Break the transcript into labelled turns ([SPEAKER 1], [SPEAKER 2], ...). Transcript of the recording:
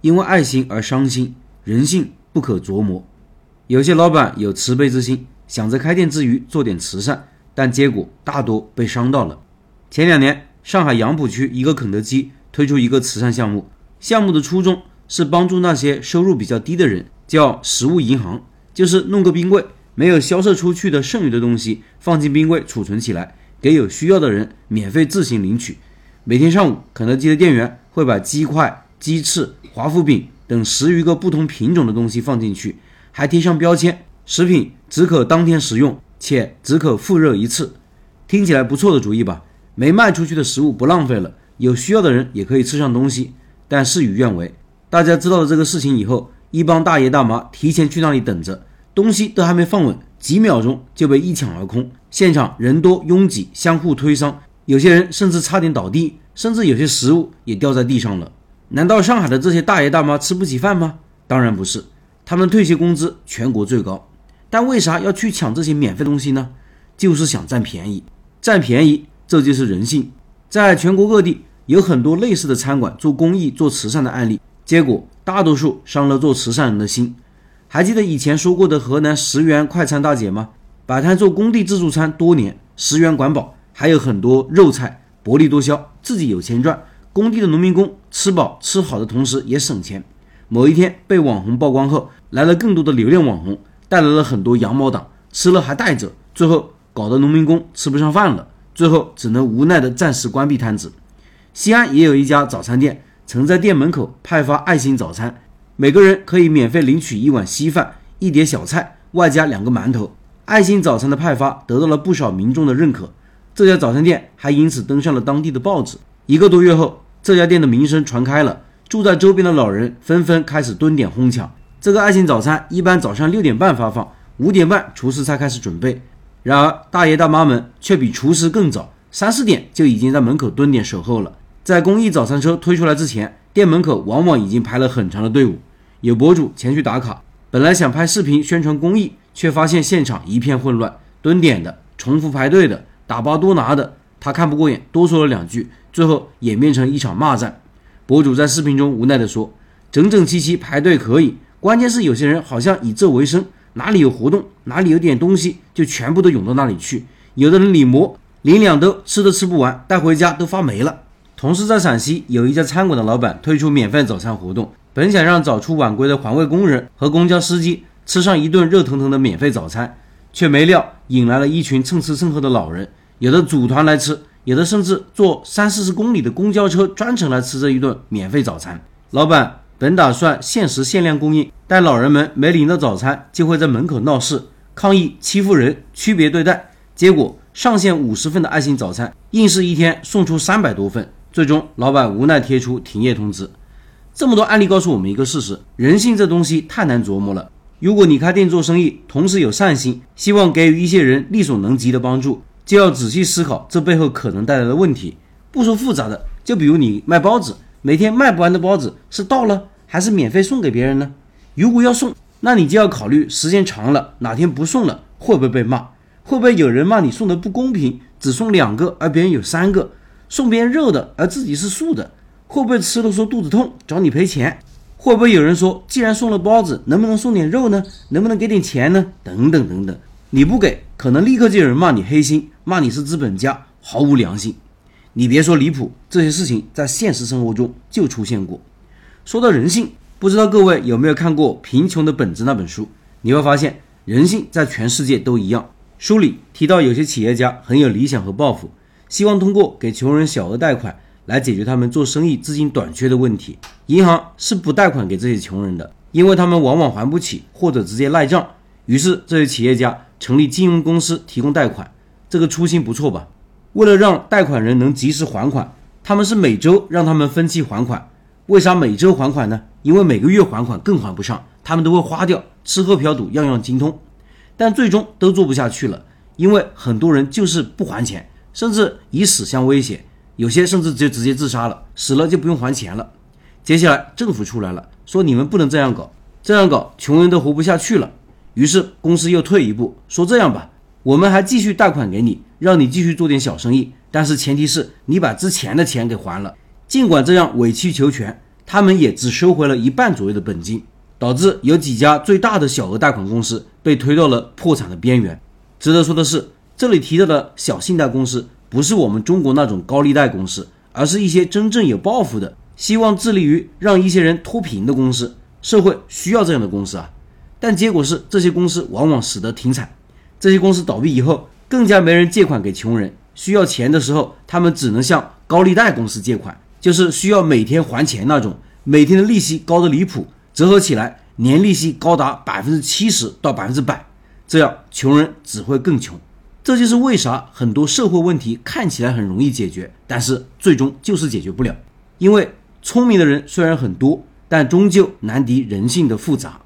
[SPEAKER 1] 因为爱心而伤心，人性不可琢磨。有些老板有慈悲之心，想着开店之余做点慈善，但结果大多被伤到了。前两年，上海杨浦区一个肯德基推出一个慈善项目，项目的初衷是帮助那些收入比较低的人，叫食物银行，就是弄个冰柜，没有销售出去的剩余的东西放进冰柜储存起来，给有需要的人免费自行领取。每天上午，肯德基的店员会把鸡块、鸡翅、华夫饼等十余个不同品种的东西放进去。还贴上标签，食品只可当天食用，且只可复热一次。听起来不错的主意吧？没卖出去的食物不浪费了，有需要的人也可以吃上东西。但事与愿违，大家知道了这个事情以后，一帮大爷大妈提前去那里等着，东西都还没放稳，几秒钟就被一抢而空。现场人多拥挤，相互推搡，有些人甚至差点倒地，甚至有些食物也掉在地上了。难道上海的这些大爷大妈吃不起饭吗？当然不是。他们退休工资全国最高，但为啥要去抢这些免费东西呢？就是想占便宜，占便宜，这就是人性。在全国各地有很多类似的餐馆做公益、做慈善的案例，结果大多数伤了做慈善人的心。还记得以前说过的河南十元快餐大姐吗？摆摊做工地自助餐多年，十元管饱，还有很多肉菜，薄利多销，自己有钱赚，工地的农民工吃饱吃好的同时也省钱。某一天被网红曝光后，来了更多的流量网红，带来了很多羊毛党，吃了还带着，最后搞得农民工吃不上饭了，最后只能无奈的暂时关闭摊子。西安也有一家早餐店，曾在店门口派发爱心早餐，每个人可以免费领取一碗稀饭、一碟小菜，外加两个馒头。爱心早餐的派发得到了不少民众的认可，这家早餐店还因此登上了当地的报纸。一个多月后，这家店的名声传开了。住在周边的老人纷纷开始蹲点哄抢。这个爱心早餐一般早上六点半发放，五点半厨师才开始准备。然而大爷大妈们却比厨师更早，三四点就已经在门口蹲点守候了。在公益早餐车推出来之前，店门口往往已经排了很长的队伍。有博主前去打卡，本来想拍视频宣传公益，却发现现场一片混乱，蹲点的、重复排队的、打包多拿的，他看不过眼，多说了两句，最后演变成一场骂战。博主在视频中无奈地说：“整整齐齐排队可以，关键是有些人好像以这为生，哪里有活动，哪里有点东西，就全部都涌到那里去。有的人领馍，领两兜吃都吃不完，带回家都发霉了。”同时，在陕西有一家餐馆的老板推出免费早餐活动，本想让早出晚归的环卫工人和公交司机吃上一顿热腾腾的免费早餐，却没料引来了一群蹭吃蹭喝的老人，有的组团来吃。有的甚至坐三四十公里的公交车专程来吃这一顿免费早餐。老板本打算限时限量供应，但老人们没领到早餐就会在门口闹事，抗议欺负人、区别对待。结果上线五十份的爱心早餐，硬是一天送出三百多份。最终，老板无奈贴出停业通知。这么多案例告诉我们一个事实：人性这东西太难琢磨了。如果你开店做生意，同时有善心，希望给予一些人力所能及的帮助。就要仔细思考这背后可能带来的问题。不说复杂的，就比如你卖包子，每天卖不完的包子是到了还是免费送给别人呢？如果要送，那你就要考虑时间长了，哪天不送了会不会被骂？会不会有人骂你送的不公平，只送两个而别人有三个？送别人肉的而自己是素的，会不会吃了说肚子痛找你赔钱？会不会有人说，既然送了包子，能不能送点肉呢？能不能给点钱呢？等等等等。你不给，可能立刻就有人骂你黑心，骂你是资本家，毫无良心。你别说离谱，这些事情在现实生活中就出现过。说到人性，不知道各位有没有看过《贫穷的本质》那本书？你会发现，人性在全世界都一样。书里提到，有些企业家很有理想和抱负，希望通过给穷人小额贷款来解决他们做生意资金短缺的问题。银行是不贷款给这些穷人的，因为他们往往还不起，或者直接赖账。于是，这些企业家。成立金融公司提供贷款，这个初心不错吧？为了让贷款人能及时还款，他们是每周让他们分期还款。为啥每周还款呢？因为每个月还款更还不上，他们都会花掉，吃喝嫖赌样样精通。但最终都做不下去了，因为很多人就是不还钱，甚至以死相威胁，有些甚至就直接自杀了，死了就不用还钱了。接下来政府出来了，说你们不能这样搞，这样搞穷人都活不下去了。于是公司又退一步，说这样吧，我们还继续贷款给你，让你继续做点小生意，但是前提是你把之前的钱给还了。尽管这样委曲求全，他们也只收回了一半左右的本金，导致有几家最大的小额贷款公司被推到了破产的边缘。值得说的是，这里提到的小信贷公司不是我们中国那种高利贷公司，而是一些真正有抱负的，希望致力于让一些人脱贫的公司。社会需要这样的公司啊，但结果是这些公司往往死得挺惨。这些公司倒闭以后，更加没人借款给穷人，需要钱的时候，他们只能向高利贷公司借款。就是需要每天还钱那种，每天的利息高的离谱，折合起来年利息高达百分之七十到百分之百，这样穷人只会更穷。这就是为啥很多社会问题看起来很容易解决，但是最终就是解决不了。因为聪明的人虽然很多，但终究难敌人性的复杂。